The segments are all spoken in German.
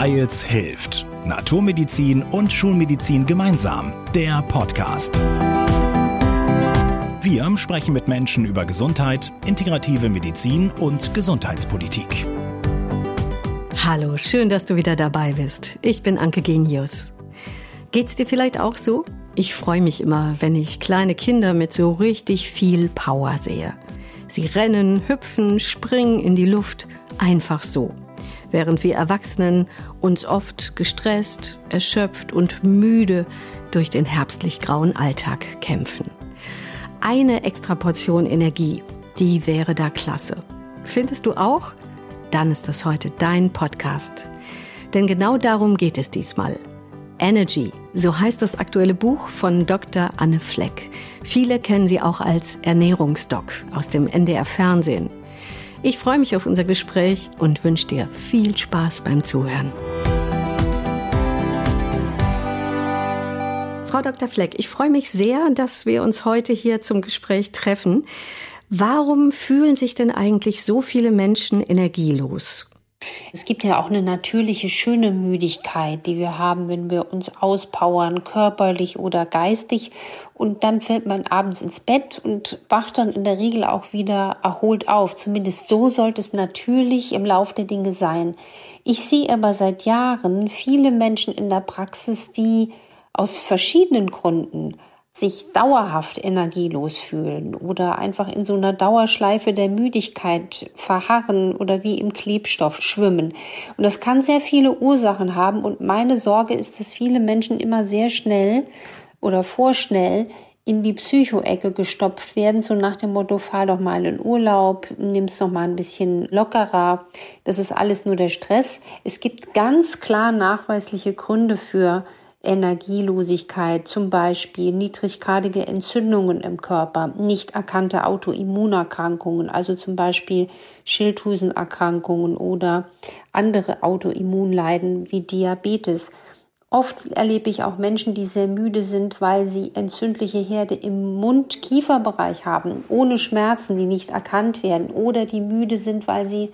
Weils hilft. Naturmedizin und Schulmedizin gemeinsam. Der Podcast. Wir sprechen mit Menschen über Gesundheit, integrative Medizin und Gesundheitspolitik. Hallo, schön, dass du wieder dabei bist. Ich bin Anke Genius. Geht's dir vielleicht auch so? Ich freue mich immer, wenn ich kleine Kinder mit so richtig viel Power sehe. Sie rennen, hüpfen, springen in die Luft, einfach so während wir Erwachsenen uns oft gestresst, erschöpft und müde durch den herbstlich grauen Alltag kämpfen. Eine extra Portion Energie, die wäre da klasse. Findest du auch? Dann ist das heute dein Podcast. Denn genau darum geht es diesmal. Energy, so heißt das aktuelle Buch von Dr. Anne Fleck. Viele kennen sie auch als Ernährungsdoc aus dem NDR Fernsehen. Ich freue mich auf unser Gespräch und wünsche dir viel Spaß beim Zuhören. Frau Dr. Fleck, ich freue mich sehr, dass wir uns heute hier zum Gespräch treffen. Warum fühlen sich denn eigentlich so viele Menschen energielos? Es gibt ja auch eine natürliche, schöne Müdigkeit, die wir haben, wenn wir uns auspowern, körperlich oder geistig. Und dann fällt man abends ins Bett und wacht dann in der Regel auch wieder erholt auf. Zumindest so sollte es natürlich im Lauf der Dinge sein. Ich sehe aber seit Jahren viele Menschen in der Praxis, die aus verschiedenen Gründen sich dauerhaft energielos fühlen oder einfach in so einer Dauerschleife der Müdigkeit verharren oder wie im Klebstoff schwimmen. Und das kann sehr viele Ursachen haben und meine Sorge ist, dass viele Menschen immer sehr schnell oder vorschnell in die Psychoecke gestopft werden, so nach dem Motto, fahr doch mal in Urlaub, nimm's noch mal ein bisschen lockerer. Das ist alles nur der Stress. Es gibt ganz klar nachweisliche Gründe für Energielosigkeit, zum Beispiel niedriggradige Entzündungen im Körper, nicht erkannte Autoimmunerkrankungen, also zum Beispiel Schilddrüsenerkrankungen oder andere Autoimmunleiden wie Diabetes. Oft erlebe ich auch Menschen, die sehr müde sind, weil sie entzündliche Herde im Mund-Kieferbereich haben, ohne Schmerzen, die nicht erkannt werden, oder die müde sind, weil sie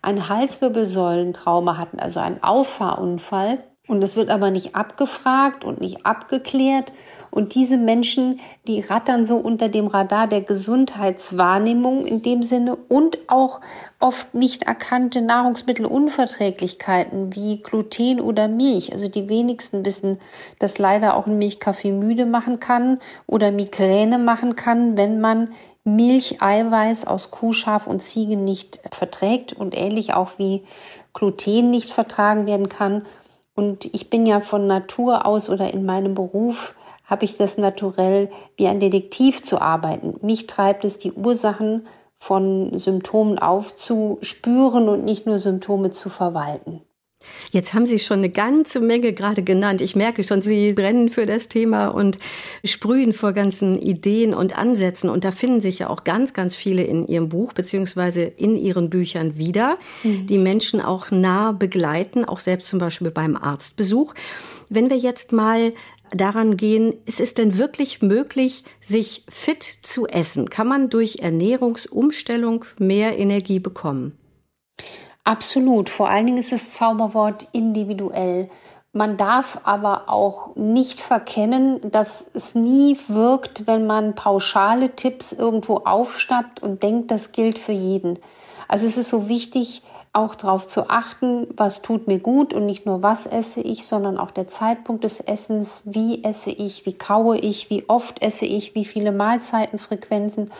ein Halswirbelsäulentrauma hatten, also einen Auffahrunfall und es wird aber nicht abgefragt und nicht abgeklärt. Und diese Menschen, die rattern so unter dem Radar der Gesundheitswahrnehmung in dem Sinne und auch oft nicht erkannte Nahrungsmittelunverträglichkeiten wie Gluten oder Milch. Also die wenigsten wissen, dass leider auch ein Milchkaffee müde machen kann oder Migräne machen kann, wenn man Milcheiweiß aus Kuh, Schaf und Ziege nicht verträgt und ähnlich auch wie Gluten nicht vertragen werden kann. Und ich bin ja von Natur aus oder in meinem Beruf habe ich das naturell wie ein Detektiv zu arbeiten. Mich treibt es, die Ursachen von Symptomen aufzuspüren und nicht nur Symptome zu verwalten. Jetzt haben Sie schon eine ganze Menge gerade genannt. Ich merke schon, Sie brennen für das Thema und sprühen vor ganzen Ideen und Ansätzen. Und da finden sich ja auch ganz, ganz viele in Ihrem Buch beziehungsweise in Ihren Büchern wieder, mhm. die Menschen auch nah begleiten, auch selbst zum Beispiel beim Arztbesuch. Wenn wir jetzt mal daran gehen, ist es denn wirklich möglich, sich fit zu essen? Kann man durch Ernährungsumstellung mehr Energie bekommen? Absolut. Vor allen Dingen ist das Zauberwort individuell. Man darf aber auch nicht verkennen, dass es nie wirkt, wenn man pauschale Tipps irgendwo aufschnappt und denkt, das gilt für jeden. Also es ist so wichtig, auch darauf zu achten, was tut mir gut und nicht nur was esse ich, sondern auch der Zeitpunkt des Essens, wie esse ich, wie kaue ich, wie oft esse ich, wie viele Mahlzeitenfrequenzen.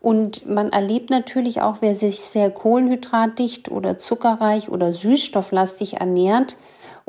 Und man erlebt natürlich auch, wer sich sehr kohlenhydratdicht oder zuckerreich oder süßstofflastig ernährt,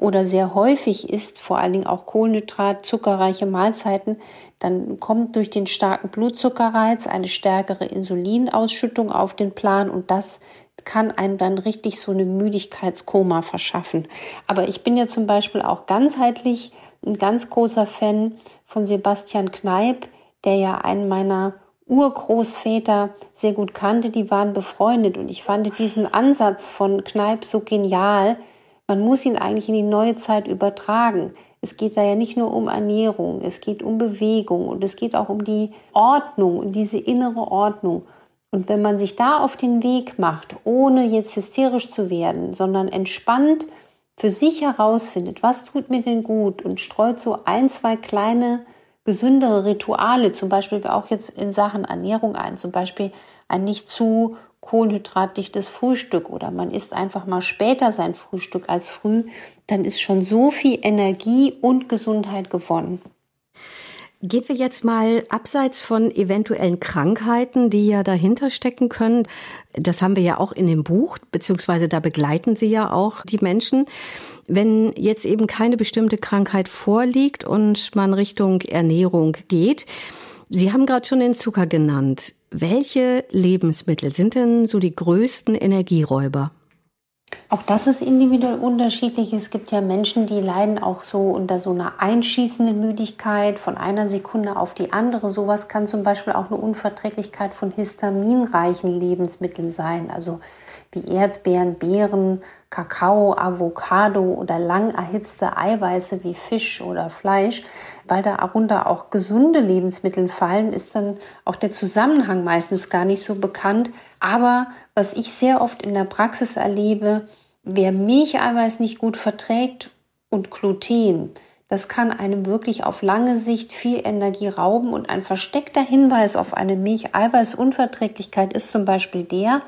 oder sehr häufig isst, vor allen Dingen auch Kohlenhydrat, zuckerreiche Mahlzeiten, dann kommt durch den starken Blutzuckerreiz eine stärkere Insulinausschüttung auf den Plan und das kann einem dann richtig so eine Müdigkeitskoma verschaffen. Aber ich bin ja zum Beispiel auch ganzheitlich ein ganz großer Fan von Sebastian Kneip, der ja einen meiner Urgroßväter sehr gut kannte, die waren befreundet und ich fand diesen Ansatz von Kneip so genial. Man muss ihn eigentlich in die neue Zeit übertragen. Es geht da ja nicht nur um Ernährung, es geht um Bewegung und es geht auch um die Ordnung und diese innere Ordnung. Und wenn man sich da auf den Weg macht, ohne jetzt hysterisch zu werden, sondern entspannt für sich herausfindet, was tut mir denn gut und streut so ein, zwei kleine gesündere Rituale, zum Beispiel auch jetzt in Sachen Ernährung ein, zum Beispiel ein nicht zu kohlenhydratdichtes Frühstück oder man isst einfach mal später sein Frühstück als früh, dann ist schon so viel Energie und Gesundheit gewonnen. Gehen wir jetzt mal abseits von eventuellen Krankheiten, die ja dahinter stecken können. Das haben wir ja auch in dem Buch, beziehungsweise da begleiten Sie ja auch die Menschen. Wenn jetzt eben keine bestimmte Krankheit vorliegt und man Richtung Ernährung geht, Sie haben gerade schon den Zucker genannt. Welche Lebensmittel sind denn so die größten Energieräuber? Auch das ist individuell unterschiedlich. Es gibt ja Menschen, die leiden auch so unter so einer einschießenden Müdigkeit von einer Sekunde auf die andere. Sowas kann zum Beispiel auch eine Unverträglichkeit von histaminreichen Lebensmitteln sein. Also wie Erdbeeren, Beeren, Kakao, Avocado oder lang erhitzte Eiweiße wie Fisch oder Fleisch, weil darunter auch gesunde Lebensmittel fallen, ist dann auch der Zusammenhang meistens gar nicht so bekannt. Aber was ich sehr oft in der Praxis erlebe, wer Milcheiweiß nicht gut verträgt und Gluten, das kann einem wirklich auf lange Sicht viel Energie rauben und ein versteckter Hinweis auf eine Milcheiweißunverträglichkeit ist zum Beispiel der,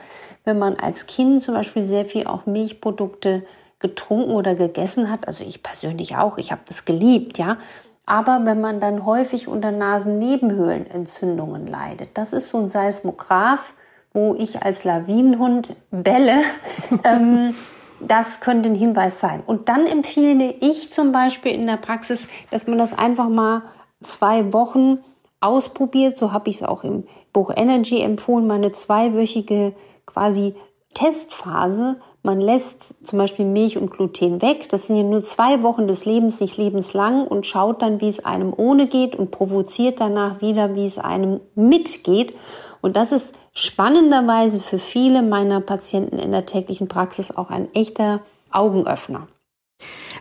wenn man als Kind zum Beispiel sehr viel auch Milchprodukte getrunken oder gegessen hat, also ich persönlich auch, ich habe das geliebt, ja, aber wenn man dann häufig unter Nasennebenhöhlenentzündungen leidet, das ist so ein Seismograph, wo ich als Lawinenhund belle, ähm, das könnte ein Hinweis sein. Und dann empfehle ich zum Beispiel in der Praxis, dass man das einfach mal zwei Wochen ausprobiert. So habe ich es auch im Buch Energy empfohlen, mal eine zweiwöchige quasi Testphase. Man lässt zum Beispiel Milch und Gluten weg. Das sind ja nur zwei Wochen des Lebens, nicht lebenslang und schaut dann, wie es einem ohne geht und provoziert danach wieder, wie es einem mitgeht. Und das ist spannenderweise für viele meiner Patienten in der täglichen Praxis auch ein echter Augenöffner.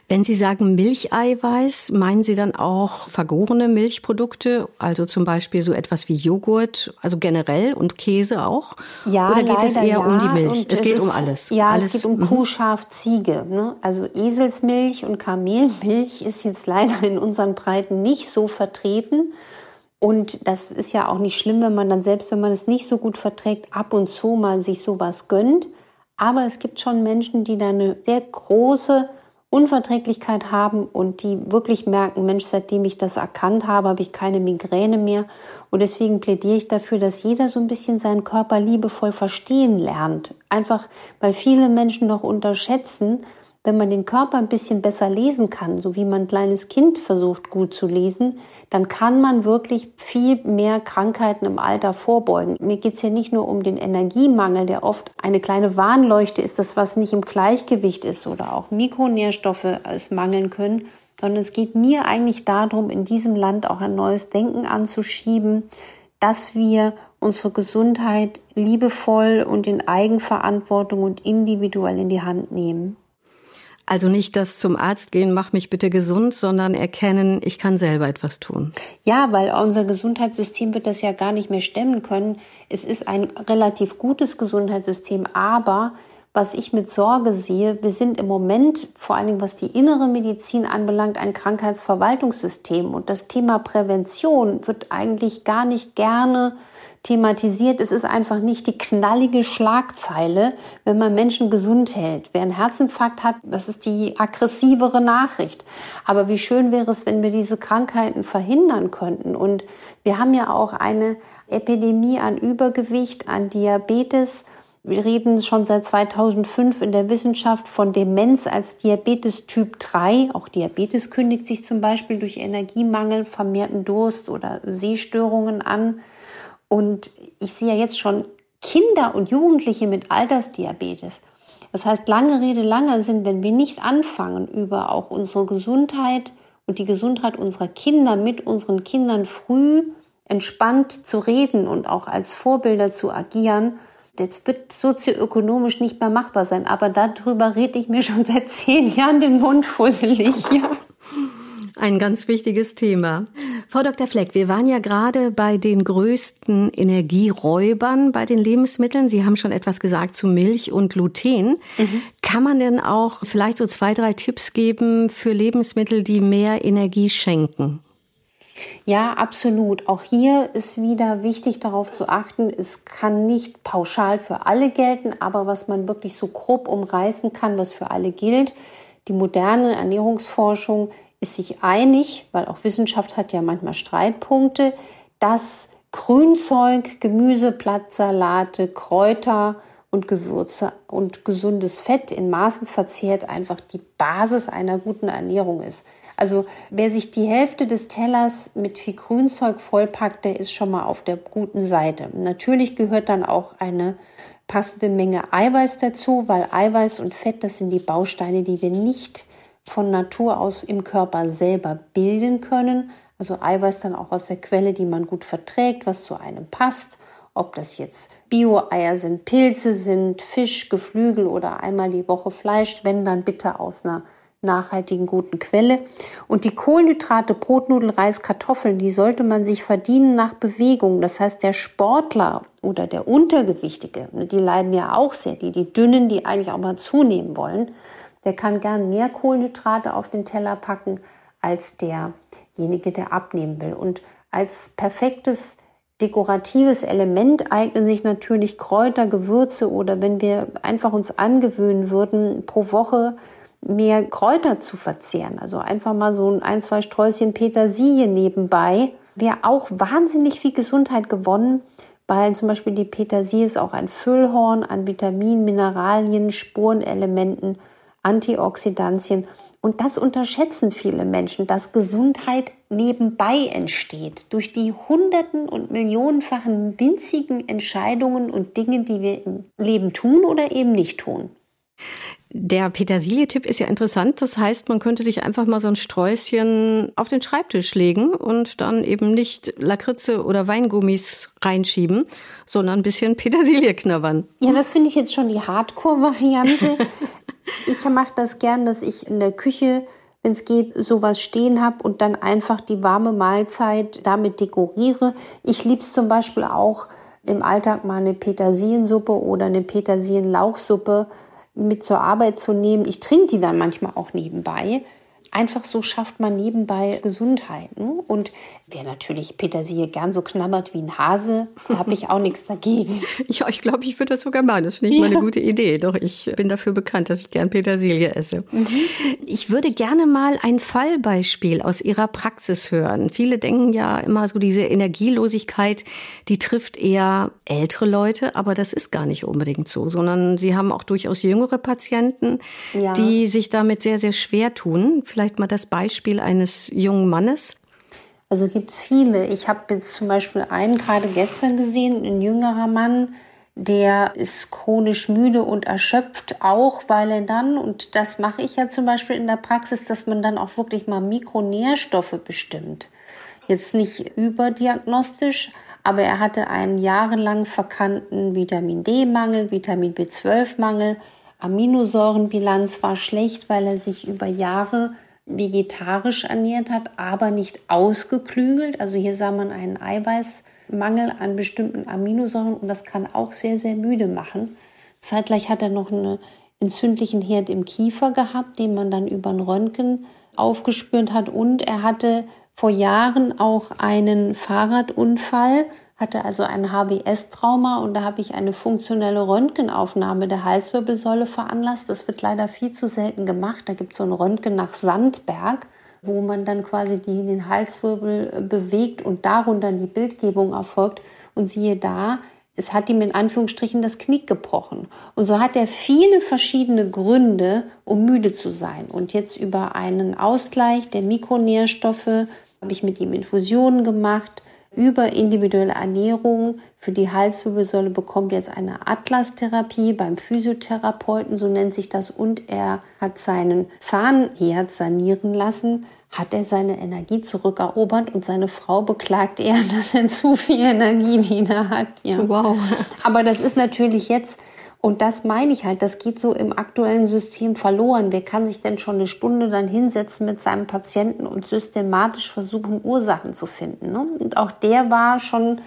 Wenn Sie sagen Milcheiweiß, meinen Sie dann auch vergorene Milchprodukte, also zum Beispiel so etwas wie Joghurt, also generell und Käse auch? Ja, Oder geht leider, es eher ja. um die Milch? Und es geht ist, um alles. Ja, alles. es geht um mhm. Kuh, Schaf, Ziege. Ne? Also Eselsmilch und Kamelmilch ist jetzt leider in unseren Breiten nicht so vertreten. Und das ist ja auch nicht schlimm, wenn man dann selbst, wenn man es nicht so gut verträgt, ab und zu mal sich sowas gönnt. Aber es gibt schon Menschen, die da eine sehr große Unverträglichkeit haben und die wirklich merken, Mensch, seitdem ich das erkannt habe, habe ich keine Migräne mehr. Und deswegen plädiere ich dafür, dass jeder so ein bisschen seinen Körper liebevoll verstehen lernt. Einfach, weil viele Menschen noch unterschätzen, wenn man den Körper ein bisschen besser lesen kann, so wie man ein kleines Kind versucht gut zu lesen, dann kann man wirklich viel mehr Krankheiten im Alter vorbeugen. Mir geht es ja nicht nur um den Energiemangel, der oft eine kleine Warnleuchte ist, das was nicht im Gleichgewicht ist oder auch Mikronährstoffe es mangeln können, sondern es geht mir eigentlich darum, in diesem Land auch ein neues Denken anzuschieben, dass wir unsere Gesundheit liebevoll und in Eigenverantwortung und individuell in die Hand nehmen. Also nicht das zum Arzt gehen, mach mich bitte gesund, sondern erkennen, ich kann selber etwas tun. Ja, weil unser Gesundheitssystem wird das ja gar nicht mehr stemmen können. Es ist ein relativ gutes Gesundheitssystem, aber was ich mit Sorge sehe, wir sind im Moment, vor allen Dingen was die innere Medizin anbelangt, ein Krankheitsverwaltungssystem. Und das Thema Prävention wird eigentlich gar nicht gerne thematisiert. Es ist einfach nicht die knallige Schlagzeile, wenn man Menschen gesund hält. Wer einen Herzinfarkt hat, das ist die aggressivere Nachricht. Aber wie schön wäre es, wenn wir diese Krankheiten verhindern könnten. Und wir haben ja auch eine Epidemie an Übergewicht, an Diabetes. Wir reden schon seit 2005 in der Wissenschaft von Demenz als Diabetes Typ 3. Auch Diabetes kündigt sich zum Beispiel durch Energiemangel, vermehrten Durst oder Sehstörungen an. Und ich sehe ja jetzt schon Kinder und Jugendliche mit Altersdiabetes. Das heißt, lange Rede, langer Sinn, wenn wir nicht anfangen, über auch unsere Gesundheit und die Gesundheit unserer Kinder mit unseren Kindern früh entspannt zu reden und auch als Vorbilder zu agieren, das wird sozioökonomisch nicht mehr machbar sein. Aber darüber rede ich mir schon seit zehn Jahren den Mund fusselig. Ja. Ein ganz wichtiges Thema. Frau Dr. Fleck, wir waren ja gerade bei den größten Energieräubern bei den Lebensmitteln. Sie haben schon etwas gesagt zu Milch und Gluten. Mhm. Kann man denn auch vielleicht so zwei, drei Tipps geben für Lebensmittel, die mehr Energie schenken? Ja, absolut. Auch hier ist wieder wichtig darauf zu achten, es kann nicht pauschal für alle gelten, aber was man wirklich so grob umreißen kann, was für alle gilt, die moderne Ernährungsforschung ist sich einig, weil auch Wissenschaft hat ja manchmal Streitpunkte, dass Grünzeug, Gemüse, Blattsalate, Kräuter und Gewürze und gesundes Fett in Maßen verzehrt einfach die Basis einer guten Ernährung ist. Also wer sich die Hälfte des Tellers mit viel Grünzeug vollpackt, der ist schon mal auf der guten Seite. Natürlich gehört dann auch eine passende Menge Eiweiß dazu, weil Eiweiß und Fett, das sind die Bausteine, die wir nicht von Natur aus im Körper selber bilden können. Also Eiweiß dann auch aus der Quelle, die man gut verträgt, was zu einem passt. Ob das jetzt Bio-Eier sind, Pilze sind, Fisch, Geflügel oder einmal die Woche Fleisch, wenn dann bitte aus einer nachhaltigen guten Quelle. Und die Kohlenhydrate, Brotnudeln, Reis, Kartoffeln, die sollte man sich verdienen nach Bewegung. Das heißt, der Sportler oder der Untergewichtige, ne, die leiden ja auch sehr, die, die Dünnen, die eigentlich auch mal zunehmen wollen, der kann gern mehr Kohlenhydrate auf den Teller packen als derjenige, der abnehmen will. Und als perfektes dekoratives Element eignen sich natürlich Kräuter, Gewürze oder wenn wir einfach uns angewöhnen würden, pro Woche mehr Kräuter zu verzehren. Also einfach mal so ein, zwei Sträußchen Petersilie nebenbei. Wäre auch wahnsinnig viel Gesundheit gewonnen, weil zum Beispiel die Petersilie ist auch ein Füllhorn an Vitaminen, Mineralien, Spurenelementen, Antioxidantien. Und das unterschätzen viele Menschen, dass Gesundheit nebenbei entsteht durch die hunderten und millionenfachen winzigen Entscheidungen und Dinge, die wir im Leben tun oder eben nicht tun. Der Petersilie-Tipp ist ja interessant. Das heißt, man könnte sich einfach mal so ein Sträußchen auf den Schreibtisch legen und dann eben nicht Lakritze oder Weingummis reinschieben, sondern ein bisschen Petersilie knabbern. Ja, das finde ich jetzt schon die Hardcore-Variante. ich mache das gern, dass ich in der Küche, wenn es geht, sowas stehen habe und dann einfach die warme Mahlzeit damit dekoriere. Ich liebe es zum Beispiel auch im Alltag mal eine Petersiliensuppe oder eine Petersilienlauchsuppe mit zur Arbeit zu nehmen. Ich trinke die dann manchmal auch nebenbei. Einfach so schafft man nebenbei Gesundheit. Und wer natürlich Petersilie gern so knabbert wie ein Hase, da habe ich auch nichts dagegen. Ja, ich glaube, ich würde das sogar machen. Das finde ich ja. mal eine gute Idee. Doch ich bin dafür bekannt, dass ich gern Petersilie esse. Mhm. Ich würde gerne mal ein Fallbeispiel aus Ihrer Praxis hören. Viele denken ja immer so, diese Energielosigkeit, die trifft eher ältere Leute, aber das ist gar nicht unbedingt so, sondern Sie haben auch durchaus jüngere Patienten, ja. die sich damit sehr, sehr schwer tun. Vielleicht vielleicht mal das Beispiel eines jungen Mannes? Also gibt es viele. Ich habe jetzt zum Beispiel einen gerade gestern gesehen, ein jüngerer Mann, der ist chronisch müde und erschöpft, auch weil er dann, und das mache ich ja zum Beispiel in der Praxis, dass man dann auch wirklich mal Mikronährstoffe bestimmt. Jetzt nicht überdiagnostisch, aber er hatte einen jahrelang verkannten Vitamin D-Mangel, Vitamin B12-Mangel, Aminosäurenbilanz war schlecht, weil er sich über Jahre vegetarisch ernährt hat, aber nicht ausgeklügelt. Also hier sah man einen Eiweißmangel an bestimmten Aminosäuren und das kann auch sehr, sehr müde machen. Zeitgleich hat er noch einen entzündlichen Herd im Kiefer gehabt, den man dann über ein Röntgen aufgespürt hat und er hatte vor Jahren auch einen Fahrradunfall, hatte also ein HBS-Trauma und da habe ich eine funktionelle Röntgenaufnahme der Halswirbelsäule veranlasst. Das wird leider viel zu selten gemacht. Da gibt es so ein Röntgen nach Sandberg, wo man dann quasi die, den Halswirbel äh, bewegt und darunter die Bildgebung erfolgt. Und siehe da, es hat ihm in Anführungsstrichen das Knick gebrochen. Und so hat er viele verschiedene Gründe, um müde zu sein. Und jetzt über einen Ausgleich der Mikronährstoffe habe ich mit ihm Infusionen gemacht über individuelle Ernährung für die Halswirbelsäule bekommt jetzt eine Atlas-Therapie beim Physiotherapeuten, so nennt sich das, und er hat seinen Zahnherd sanieren lassen, hat er seine Energie zurückerobert und seine Frau beklagt er, dass er zu viel Energie wieder hat. Ja. Wow. Aber das ist natürlich jetzt Und das meine ich halt, das geht so im aktuellen System verloren. Wer kann sich denn schon eine Stunde dann hinsetzen mit seinem Patienten und systematisch versuchen, Ursachen zu finden? Ne? Und auch der war schon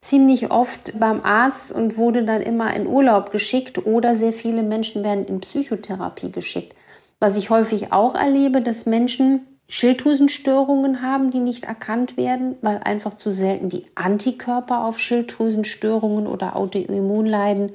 ziemlich oft beim Arzt und wurde dann immer in Urlaub geschickt oder sehr viele Menschen werden in Psychotherapie geschickt. Was ich häufig auch erlebe, dass Menschen Schilddrüsenstörungen haben, die nicht erkannt werden, weil einfach zu selten die Antikörper auf Schilddrüsenstörungen oder Autoimmunleiden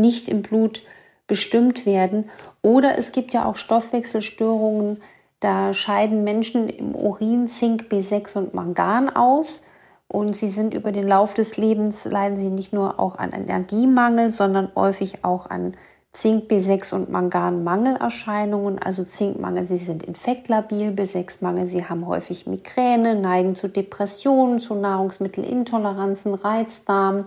nicht im Blut bestimmt werden. Oder es gibt ja auch Stoffwechselstörungen, da scheiden Menschen im Urin Zink, B6 und Mangan aus. Und sie sind über den Lauf des Lebens, leiden sie nicht nur auch an Energiemangel, sondern häufig auch an Zink, B6 und Manganmangelerscheinungen. Also Zinkmangel, sie sind infektlabil, B6-Mangel, sie haben häufig Migräne, neigen zu Depressionen, zu Nahrungsmittelintoleranzen, Reizdarm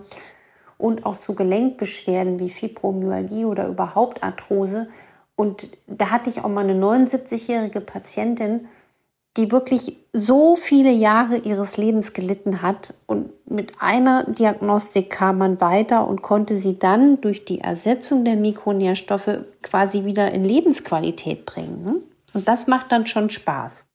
und auch zu Gelenkbeschwerden wie Fibromyalgie oder überhaupt Arthrose. Und da hatte ich auch mal eine 79-jährige Patientin, die wirklich so viele Jahre ihres Lebens gelitten hat. Und mit einer Diagnostik kam man weiter und konnte sie dann durch die Ersetzung der Mikronährstoffe quasi wieder in Lebensqualität bringen. Ne? Und das macht dann schon Spaß.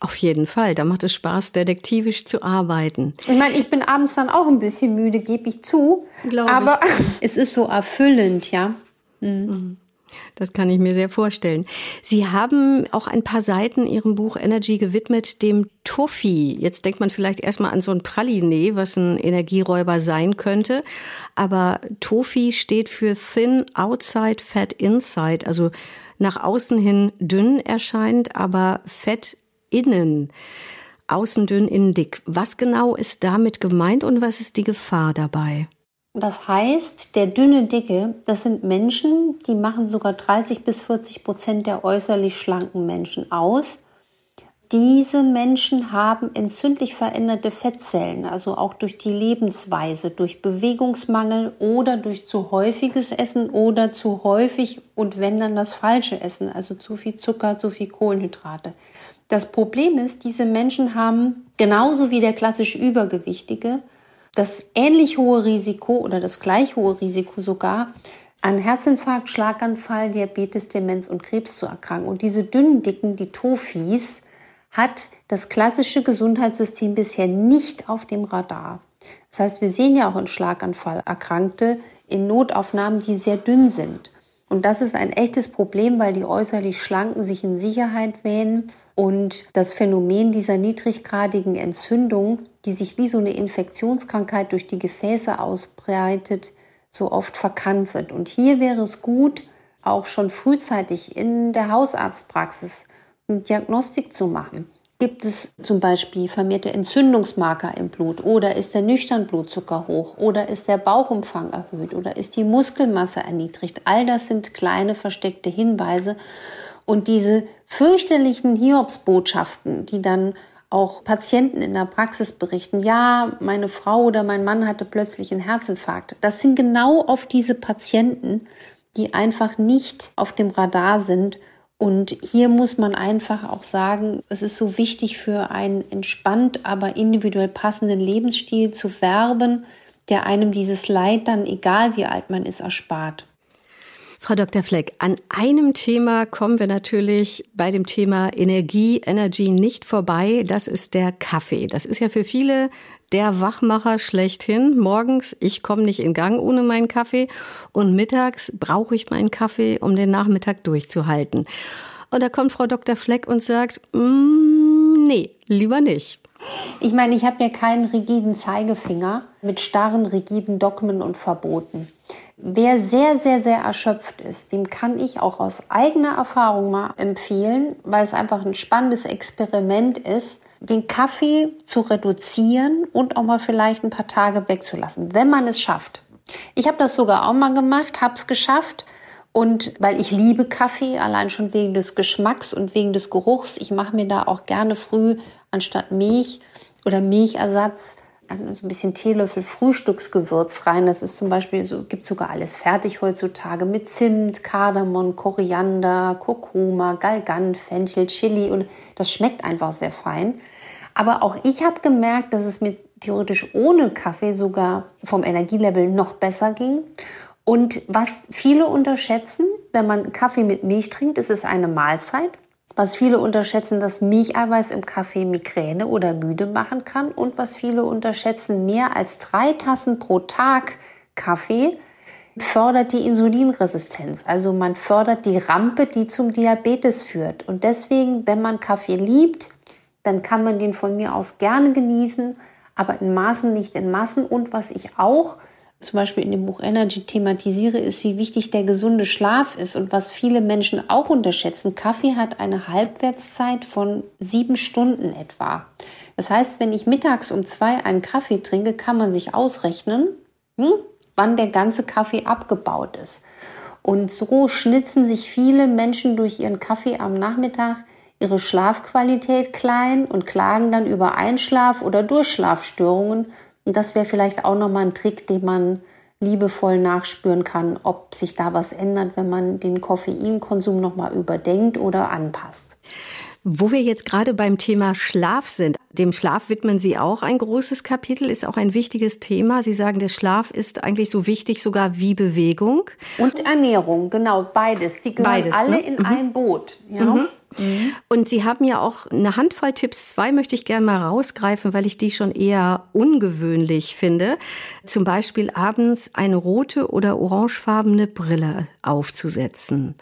Auf jeden Fall, da macht es Spaß, detektivisch zu arbeiten. Ich meine, ich bin abends dann auch ein bisschen müde, gebe ich zu. Glaube aber ich. es ist so erfüllend, ja. Mhm. Das kann ich mir sehr vorstellen. Sie haben auch ein paar Seiten Ihrem Buch Energy gewidmet dem Toffee. Jetzt denkt man vielleicht erstmal an so ein Praline, was ein Energieräuber sein könnte. Aber Toffee steht für Thin Outside, Fat Inside. Also nach außen hin dünn erscheint, aber fett innen. Außen dünn, innen dick. Was genau ist damit gemeint und was ist die Gefahr dabei? Das heißt, der dünne Dicke, das sind Menschen, die machen sogar 30 bis 40 Prozent der äußerlich schlanken Menschen aus. Diese Menschen haben entzündlich veränderte Fettzellen, also auch durch die Lebensweise, durch Bewegungsmangel oder durch zu häufiges Essen oder zu häufig und wenn dann das falsche Essen, also zu viel Zucker, zu viel Kohlenhydrate. Das Problem ist, diese Menschen haben genauso wie der klassisch Übergewichtige das ähnlich hohe Risiko oder das gleich hohe Risiko sogar, an Herzinfarkt, Schlaganfall, Diabetes, Demenz und Krebs zu erkranken. Und diese dünnen Dicken, die Tofis, hat das klassische Gesundheitssystem bisher nicht auf dem Radar. Das heißt, wir sehen ja auch in Schlaganfall Erkrankte in Notaufnahmen, die sehr dünn sind. Und das ist ein echtes Problem, weil die äußerlich Schlanken sich in Sicherheit wähnen und das Phänomen dieser niedriggradigen Entzündung, die sich wie so eine Infektionskrankheit durch die Gefäße ausbreitet, so oft verkannt wird. Und hier wäre es gut, auch schon frühzeitig in der Hausarztpraxis Diagnostik zu machen. Gibt es zum Beispiel vermehrte Entzündungsmarker im Blut oder ist der Nüchternblutzucker hoch oder ist der Bauchumfang erhöht oder ist die Muskelmasse erniedrigt? All das sind kleine versteckte Hinweise und diese fürchterlichen Hiobsbotschaften, die dann auch Patienten in der Praxis berichten, ja, meine Frau oder mein Mann hatte plötzlich einen Herzinfarkt. Das sind genau auf diese Patienten, die einfach nicht auf dem Radar sind. Und hier muss man einfach auch sagen, es ist so wichtig für einen entspannt, aber individuell passenden Lebensstil zu werben, der einem dieses Leid dann, egal wie alt man ist, erspart. Frau Dr. Fleck, an einem Thema kommen wir natürlich bei dem Thema Energie, Energy nicht vorbei. Das ist der Kaffee. Das ist ja für viele der Wachmacher schlechthin. Morgens, ich komme nicht in Gang ohne meinen Kaffee und mittags brauche ich meinen Kaffee, um den Nachmittag durchzuhalten. Und da kommt Frau Dr. Fleck und sagt, mm, nee, lieber nicht. Ich meine, ich habe ja keinen rigiden Zeigefinger mit starren, rigiden Dogmen und Verboten. Wer sehr, sehr, sehr erschöpft ist, dem kann ich auch aus eigener Erfahrung mal empfehlen, weil es einfach ein spannendes Experiment ist, den Kaffee zu reduzieren und auch mal vielleicht ein paar Tage wegzulassen, wenn man es schafft. Ich habe das sogar auch mal gemacht, habe es geschafft. Und weil ich liebe Kaffee, allein schon wegen des Geschmacks und wegen des Geruchs, ich mache mir da auch gerne früh anstatt Milch oder Milchersatz so ein bisschen Teelöffel Frühstücksgewürz rein. Das ist zum Beispiel so, gibt sogar alles fertig heutzutage mit Zimt, Kardamom, Koriander, Kurkuma, Galgant, Fenchel, Chili und das schmeckt einfach sehr fein. Aber auch ich habe gemerkt, dass es mir theoretisch ohne Kaffee sogar vom Energielevel noch besser ging. Und was viele unterschätzen, wenn man Kaffee mit Milch trinkt, ist es eine Mahlzeit. Was viele unterschätzen, dass Milcheiweiß im Kaffee Migräne oder müde machen kann. Und was viele unterschätzen, mehr als drei Tassen pro Tag Kaffee fördert die Insulinresistenz. Also man fördert die Rampe, die zum Diabetes führt. Und deswegen, wenn man Kaffee liebt, dann kann man den von mir aus gerne genießen, aber in Maßen, nicht in Massen. Und was ich auch zum Beispiel in dem Buch Energy thematisiere, ist, wie wichtig der gesunde Schlaf ist und was viele Menschen auch unterschätzen. Kaffee hat eine Halbwertszeit von sieben Stunden etwa. Das heißt, wenn ich mittags um zwei einen Kaffee trinke, kann man sich ausrechnen, hm, wann der ganze Kaffee abgebaut ist. Und so schnitzen sich viele Menschen durch ihren Kaffee am Nachmittag ihre Schlafqualität klein und klagen dann über Einschlaf- oder Durchschlafstörungen und das wäre vielleicht auch nochmal ein Trick, den man liebevoll nachspüren kann, ob sich da was ändert, wenn man den Koffeinkonsum nochmal überdenkt oder anpasst. Wo wir jetzt gerade beim Thema Schlaf sind, dem Schlaf widmen Sie auch ein großes Kapitel, ist auch ein wichtiges Thema. Sie sagen, der Schlaf ist eigentlich so wichtig sogar wie Bewegung. Und Ernährung, genau, beides. Die gehören beides, alle ne? in mhm. ein Boot. Ja? Mhm. Mhm. Und Sie haben ja auch eine Handvoll Tipps. Zwei möchte ich gerne mal rausgreifen, weil ich die schon eher ungewöhnlich finde. Zum Beispiel abends eine rote oder orangefarbene Brille aufzusetzen.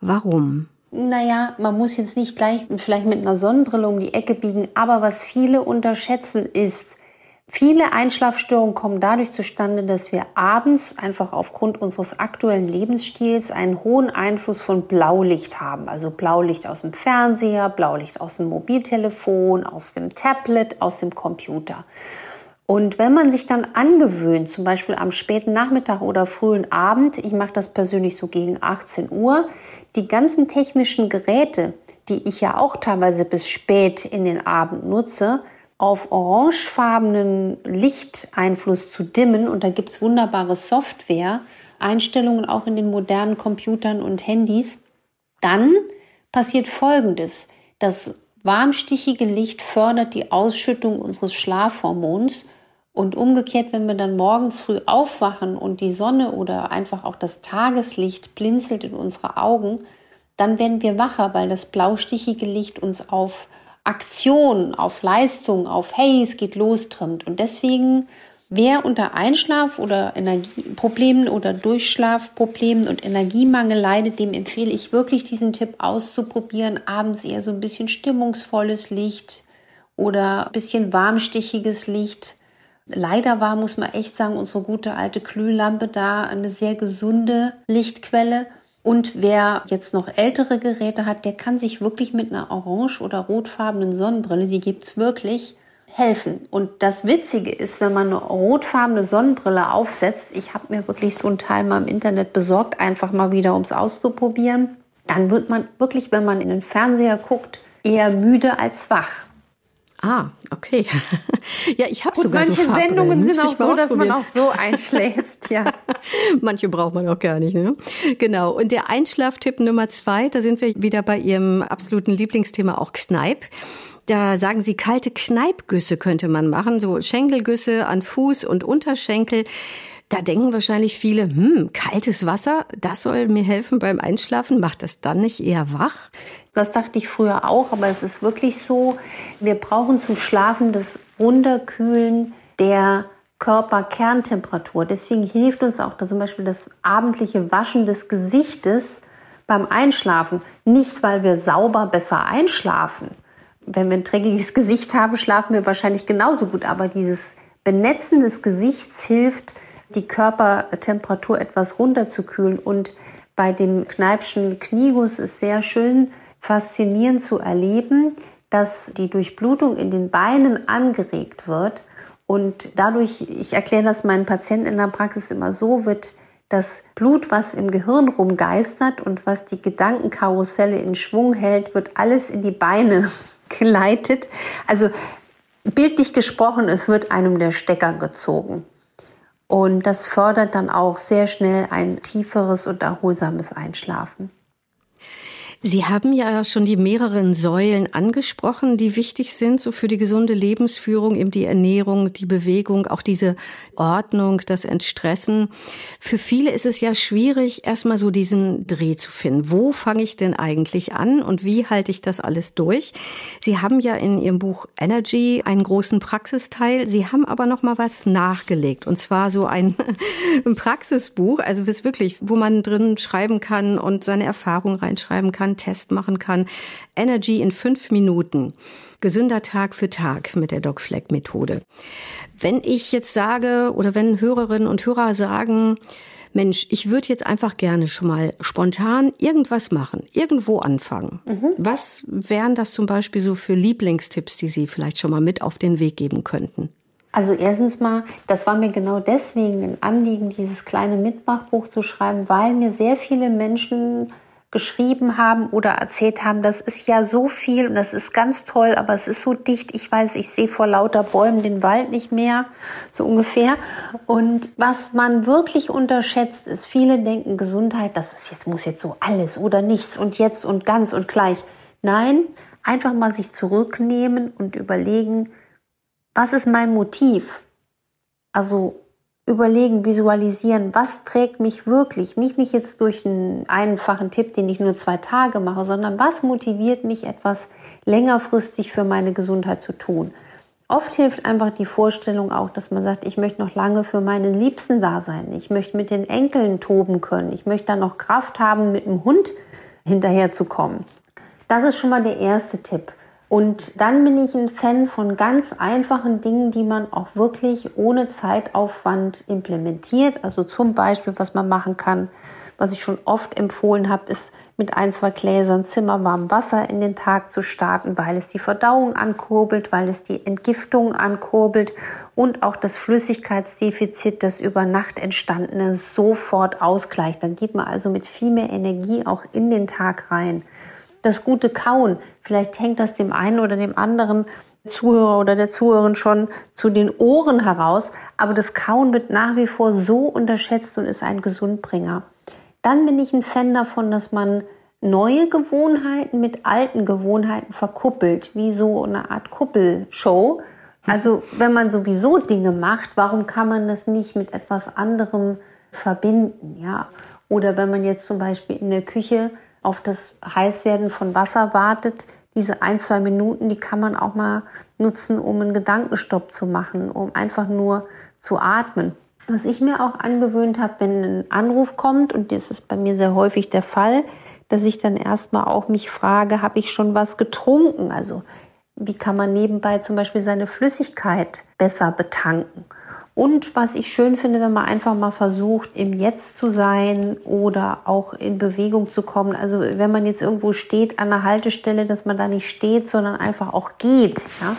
Warum? Naja, man muss jetzt nicht gleich vielleicht mit einer Sonnenbrille um die Ecke biegen, aber was viele unterschätzen ist, Viele Einschlafstörungen kommen dadurch zustande, dass wir abends einfach aufgrund unseres aktuellen Lebensstils einen hohen Einfluss von Blaulicht haben. Also Blaulicht aus dem Fernseher, Blaulicht aus dem Mobiltelefon, aus dem Tablet, aus dem Computer. Und wenn man sich dann angewöhnt, zum Beispiel am späten Nachmittag oder frühen Abend, ich mache das persönlich so gegen 18 Uhr, die ganzen technischen Geräte, die ich ja auch teilweise bis spät in den Abend nutze, auf orangefarbenen Lichteinfluss zu dimmen. Und da gibt es wunderbare Software, Einstellungen auch in den modernen Computern und Handys. Dann passiert Folgendes. Das warmstichige Licht fördert die Ausschüttung unseres Schlafhormons. Und umgekehrt, wenn wir dann morgens früh aufwachen und die Sonne oder einfach auch das Tageslicht blinzelt in unsere Augen, dann werden wir wacher, weil das blaustichige Licht uns auf Aktion, auf Leistung, auf Hey, es geht los trimmt. Und deswegen, wer unter Einschlaf- oder Energieproblemen oder Durchschlafproblemen und Energiemangel leidet, dem empfehle ich wirklich diesen Tipp auszuprobieren. Abends eher so ein bisschen stimmungsvolles Licht oder ein bisschen warmstichiges Licht. Leider war, muss man echt sagen, unsere gute alte Glühlampe da eine sehr gesunde Lichtquelle. Und wer jetzt noch ältere Geräte hat, der kann sich wirklich mit einer orange- oder rotfarbenen Sonnenbrille, die gibt's wirklich, helfen. Und das Witzige ist, wenn man eine rotfarbene Sonnenbrille aufsetzt, ich habe mir wirklich so ein Teil mal im Internet besorgt, einfach mal wieder, um es auszuprobieren, dann wird man wirklich, wenn man in den Fernseher guckt, eher müde als wach. Ah, okay. ja, ich habe sogar manche so Sendungen sind auch so, dass man auch so einschläft, ja. manche braucht man auch gar nicht, ne? Genau. Und der Einschlaftipp Nummer zwei, da sind wir wieder bei Ihrem absoluten Lieblingsthema auch Kneip. Da sagen Sie, kalte Kneipgüsse könnte man machen, so Schenkelgüsse an Fuß und Unterschenkel. Da denken wahrscheinlich viele, hm, kaltes Wasser, das soll mir helfen beim Einschlafen. Macht das dann nicht eher wach? Das dachte ich früher auch, aber es ist wirklich so, wir brauchen zum Schlafen das Runterkühlen der Körperkerntemperatur. Deswegen hilft uns auch zum Beispiel das abendliche Waschen des Gesichtes beim Einschlafen. Nicht, weil wir sauber besser einschlafen. Wenn wir ein dreckiges Gesicht haben, schlafen wir wahrscheinlich genauso gut. Aber dieses Benetzen des Gesichts hilft, die Körpertemperatur etwas runterzukühlen. Und bei dem Kneipschen Knieguss ist sehr schön faszinierend zu erleben, dass die Durchblutung in den Beinen angeregt wird. Und dadurch, ich erkläre das meinen Patienten in der Praxis immer so, wird das Blut, was im Gehirn rumgeistert und was die Gedankenkarusselle in Schwung hält, wird alles in die Beine geleitet. Also bildlich gesprochen, es wird einem der Stecker gezogen. Und das fördert dann auch sehr schnell ein tieferes und erholsames Einschlafen. Sie haben ja schon die mehreren Säulen angesprochen, die wichtig sind, so für die gesunde Lebensführung, eben die Ernährung, die Bewegung, auch diese Ordnung, das Entstressen. Für viele ist es ja schwierig, erstmal so diesen Dreh zu finden. Wo fange ich denn eigentlich an und wie halte ich das alles durch? Sie haben ja in Ihrem Buch Energy einen großen Praxisteil. Sie haben aber noch mal was nachgelegt und zwar so ein, ein Praxisbuch, also bis wirklich, wo man drin schreiben kann und seine Erfahrungen reinschreiben kann Test machen kann. Energy in fünf Minuten. Gesünder Tag für Tag mit der Doc Fleck Methode. Wenn ich jetzt sage oder wenn Hörerinnen und Hörer sagen, Mensch, ich würde jetzt einfach gerne schon mal spontan irgendwas machen, irgendwo anfangen. Mhm. Was wären das zum Beispiel so für Lieblingstipps, die Sie vielleicht schon mal mit auf den Weg geben könnten? Also erstens mal, das war mir genau deswegen ein Anliegen, dieses kleine Mitmachbuch zu schreiben, weil mir sehr viele Menschen geschrieben haben oder erzählt haben, das ist ja so viel und das ist ganz toll, aber es ist so dicht. Ich weiß, ich sehe vor lauter Bäumen den Wald nicht mehr, so ungefähr. Und was man wirklich unterschätzt, ist, viele denken, Gesundheit, das ist jetzt, muss jetzt so alles oder nichts und jetzt und ganz und gleich. Nein, einfach mal sich zurücknehmen und überlegen, was ist mein Motiv? Also überlegen, visualisieren, was trägt mich wirklich, nicht, nicht jetzt durch einen einfachen Tipp, den ich nur zwei Tage mache, sondern was motiviert mich etwas längerfristig für meine Gesundheit zu tun. Oft hilft einfach die Vorstellung auch, dass man sagt, ich möchte noch lange für meine Liebsten da sein, ich möchte mit den Enkeln toben können, ich möchte dann noch Kraft haben, mit dem Hund hinterherzukommen. Das ist schon mal der erste Tipp. Und dann bin ich ein Fan von ganz einfachen Dingen, die man auch wirklich ohne Zeitaufwand implementiert. Also zum Beispiel, was man machen kann, was ich schon oft empfohlen habe, ist mit ein, zwei Gläsern zimmerwarmem Wasser in den Tag zu starten, weil es die Verdauung ankurbelt, weil es die Entgiftung ankurbelt und auch das Flüssigkeitsdefizit, das über Nacht entstandene, sofort ausgleicht. Dann geht man also mit viel mehr Energie auch in den Tag rein das gute Kauen. Vielleicht hängt das dem einen oder dem anderen Zuhörer oder der Zuhörerin schon zu den Ohren heraus, aber das Kauen wird nach wie vor so unterschätzt und ist ein Gesundbringer. Dann bin ich ein Fan davon, dass man neue Gewohnheiten mit alten Gewohnheiten verkuppelt, wie so eine Art Kuppelshow. Also wenn man sowieso Dinge macht, warum kann man das nicht mit etwas anderem verbinden, ja? Oder wenn man jetzt zum Beispiel in der Küche auf das Heißwerden von Wasser wartet, diese ein, zwei Minuten, die kann man auch mal nutzen, um einen Gedankenstopp zu machen, um einfach nur zu atmen. Was ich mir auch angewöhnt habe, wenn ein Anruf kommt, und das ist bei mir sehr häufig der Fall, dass ich dann erstmal auch mich frage, habe ich schon was getrunken? Also wie kann man nebenbei zum Beispiel seine Flüssigkeit besser betanken? Und was ich schön finde, wenn man einfach mal versucht, im Jetzt zu sein oder auch in Bewegung zu kommen. Also wenn man jetzt irgendwo steht an der Haltestelle, dass man da nicht steht, sondern einfach auch geht. Ja?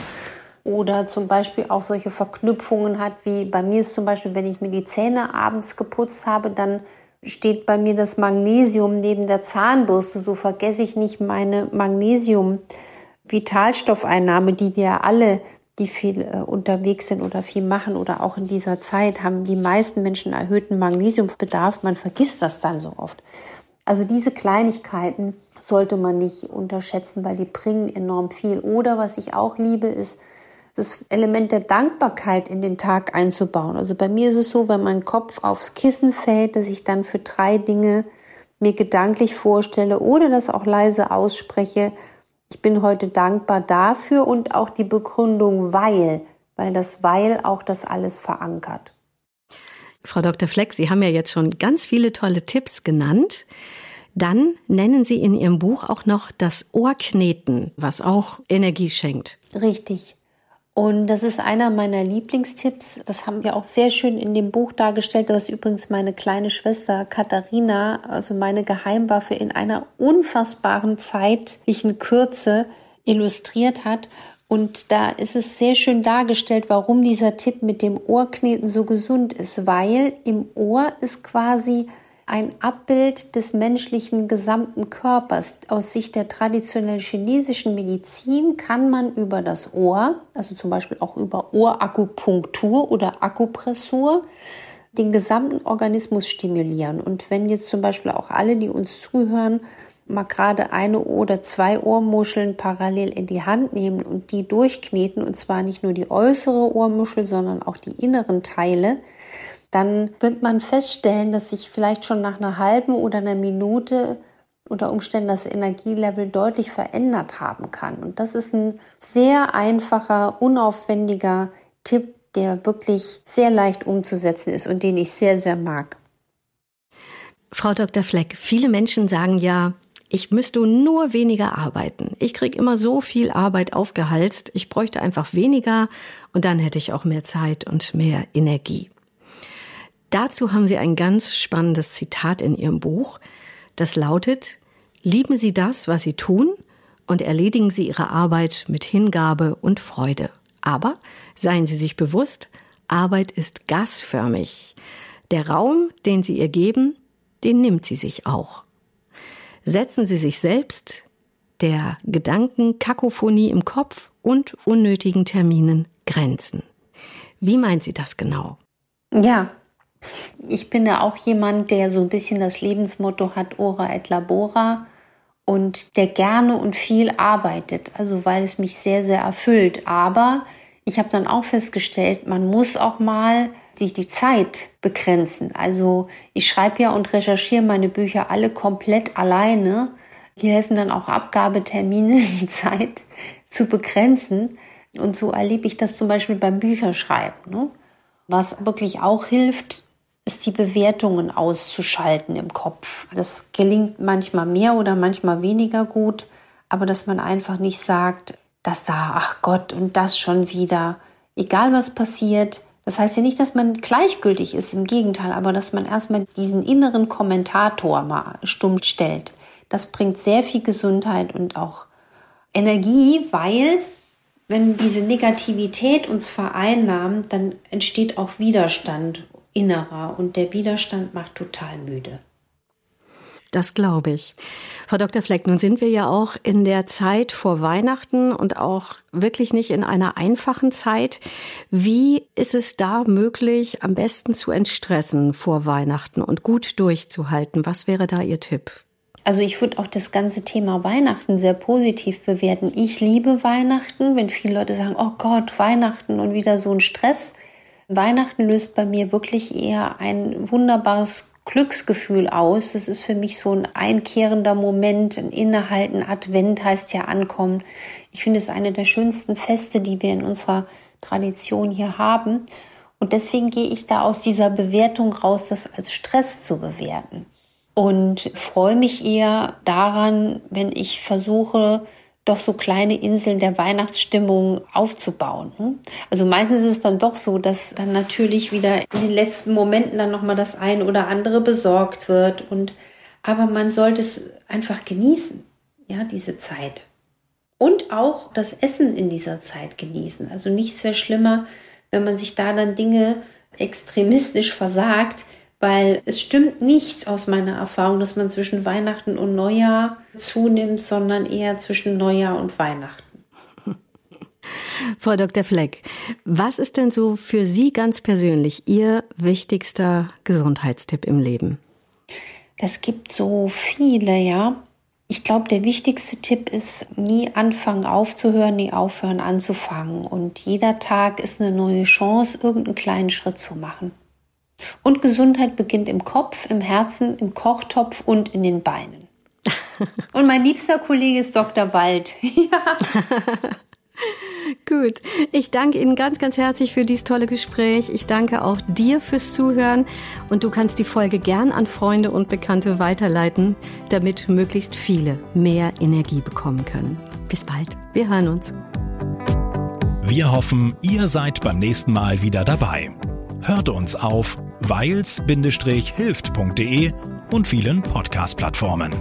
Oder zum Beispiel auch solche Verknüpfungen hat, wie bei mir ist zum Beispiel, wenn ich mir die Zähne abends geputzt habe, dann steht bei mir das Magnesium neben der Zahnbürste. So vergesse ich nicht meine Magnesium-Vitalstoffeinnahme, die wir alle die viel äh, unterwegs sind oder viel machen oder auch in dieser Zeit haben die meisten Menschen erhöhten Magnesiumbedarf. Man vergisst das dann so oft. Also diese Kleinigkeiten sollte man nicht unterschätzen, weil die bringen enorm viel. Oder was ich auch liebe, ist das Element der Dankbarkeit in den Tag einzubauen. Also bei mir ist es so, wenn mein Kopf aufs Kissen fällt, dass ich dann für drei Dinge mir gedanklich vorstelle oder das auch leise ausspreche, ich bin heute dankbar dafür und auch die Begründung weil, weil das weil auch das alles verankert. Frau Dr. Fleck, Sie haben ja jetzt schon ganz viele tolle Tipps genannt. Dann nennen Sie in Ihrem Buch auch noch das Ohrkneten, was auch Energie schenkt. Richtig. Und das ist einer meiner Lieblingstipps. Das haben wir auch sehr schön in dem Buch dargestellt, was übrigens meine kleine Schwester Katharina, also meine Geheimwaffe, in einer unfassbaren zeitlichen Kürze illustriert hat. Und da ist es sehr schön dargestellt, warum dieser Tipp mit dem Ohrkneten so gesund ist, weil im Ohr ist quasi ein Abbild des menschlichen gesamten Körpers. Aus Sicht der traditionellen chinesischen Medizin kann man über das Ohr, also zum Beispiel auch über Ohrakupunktur oder Akupressur, den gesamten Organismus stimulieren. Und wenn jetzt zum Beispiel auch alle, die uns zuhören, mal gerade eine oder zwei Ohrmuscheln parallel in die Hand nehmen und die durchkneten, und zwar nicht nur die äußere Ohrmuschel, sondern auch die inneren Teile, dann wird man feststellen, dass sich vielleicht schon nach einer halben oder einer Minute unter Umständen das Energielevel deutlich verändert haben kann. Und das ist ein sehr einfacher, unaufwendiger Tipp, der wirklich sehr leicht umzusetzen ist und den ich sehr, sehr mag. Frau Dr. Fleck, viele Menschen sagen ja, ich müsste nur weniger arbeiten. Ich kriege immer so viel Arbeit aufgehalst. Ich bräuchte einfach weniger und dann hätte ich auch mehr Zeit und mehr Energie. Dazu haben Sie ein ganz spannendes Zitat in Ihrem Buch. Das lautet, lieben Sie das, was Sie tun und erledigen Sie Ihre Arbeit mit Hingabe und Freude. Aber seien Sie sich bewusst, Arbeit ist gasförmig. Der Raum, den Sie ihr geben, den nimmt sie sich auch. Setzen Sie sich selbst der Gedanken, Kakophonie im Kopf und unnötigen Terminen Grenzen. Wie meint sie das genau? Ja, ich bin ja auch jemand, der so ein bisschen das Lebensmotto hat, ora et labora und der gerne und viel arbeitet, also weil es mich sehr, sehr erfüllt. Aber ich habe dann auch festgestellt, man muss auch mal sich die Zeit begrenzen. Also ich schreibe ja und recherchiere meine Bücher alle komplett alleine. Hier helfen dann auch Abgabetermine, die Zeit zu begrenzen. Und so erlebe ich das zum Beispiel beim Bücherschreiben. Ne? Was wirklich auch hilft, ist die Bewertungen auszuschalten im Kopf. Das gelingt manchmal mehr oder manchmal weniger gut, aber dass man einfach nicht sagt, dass da, ach Gott, und das schon wieder. Egal was passiert, das heißt ja nicht, dass man gleichgültig ist, im Gegenteil, aber dass man erstmal diesen inneren Kommentator mal stumm stellt. Das bringt sehr viel Gesundheit und auch Energie, weil wenn diese Negativität uns vereinnahmt, dann entsteht auch Widerstand innerer und der Widerstand macht total müde. Das glaube ich. Frau Dr. Fleck, nun sind wir ja auch in der Zeit vor Weihnachten und auch wirklich nicht in einer einfachen Zeit. Wie ist es da möglich, am besten zu entstressen vor Weihnachten und gut durchzuhalten? Was wäre da Ihr Tipp? Also ich würde auch das ganze Thema Weihnachten sehr positiv bewerten. Ich liebe Weihnachten, wenn viele Leute sagen, oh Gott, Weihnachten und wieder so ein Stress. Weihnachten löst bei mir wirklich eher ein wunderbares Glücksgefühl aus. Das ist für mich so ein einkehrender Moment, ein Innehalten. Advent heißt ja ankommen. Ich finde es eine der schönsten Feste, die wir in unserer Tradition hier haben. Und deswegen gehe ich da aus dieser Bewertung raus, das als Stress zu bewerten. Und freue mich eher daran, wenn ich versuche, doch so kleine Inseln der Weihnachtsstimmung aufzubauen. Hm? Also meistens ist es dann doch so, dass dann natürlich wieder in den letzten Momenten dann nochmal das eine oder andere besorgt wird und aber man sollte es einfach genießen, ja, diese Zeit. Und auch das Essen in dieser Zeit genießen. Also nichts wäre schlimmer, wenn man sich da dann Dinge extremistisch versagt, weil es stimmt nicht aus meiner Erfahrung, dass man zwischen Weihnachten und Neujahr zunimmt, sondern eher zwischen Neujahr und Weihnachten. Frau Dr. Fleck, was ist denn so für Sie ganz persönlich Ihr wichtigster Gesundheitstipp im Leben? Es gibt so viele, ja. Ich glaube, der wichtigste Tipp ist, nie anfangen aufzuhören, nie aufhören anzufangen. Und jeder Tag ist eine neue Chance, irgendeinen kleinen Schritt zu machen. Und Gesundheit beginnt im Kopf, im Herzen, im Kochtopf und in den Beinen. Und mein liebster Kollege ist Dr. Wald. ja. Gut, ich danke Ihnen ganz, ganz herzlich für dieses tolle Gespräch. Ich danke auch dir fürs Zuhören und du kannst die Folge gern an Freunde und Bekannte weiterleiten, damit möglichst viele mehr Energie bekommen können. Bis bald, wir hören uns. Wir hoffen, ihr seid beim nächsten Mal wieder dabei. Hört uns auf weils-hilft.de und vielen Podcast-Plattformen.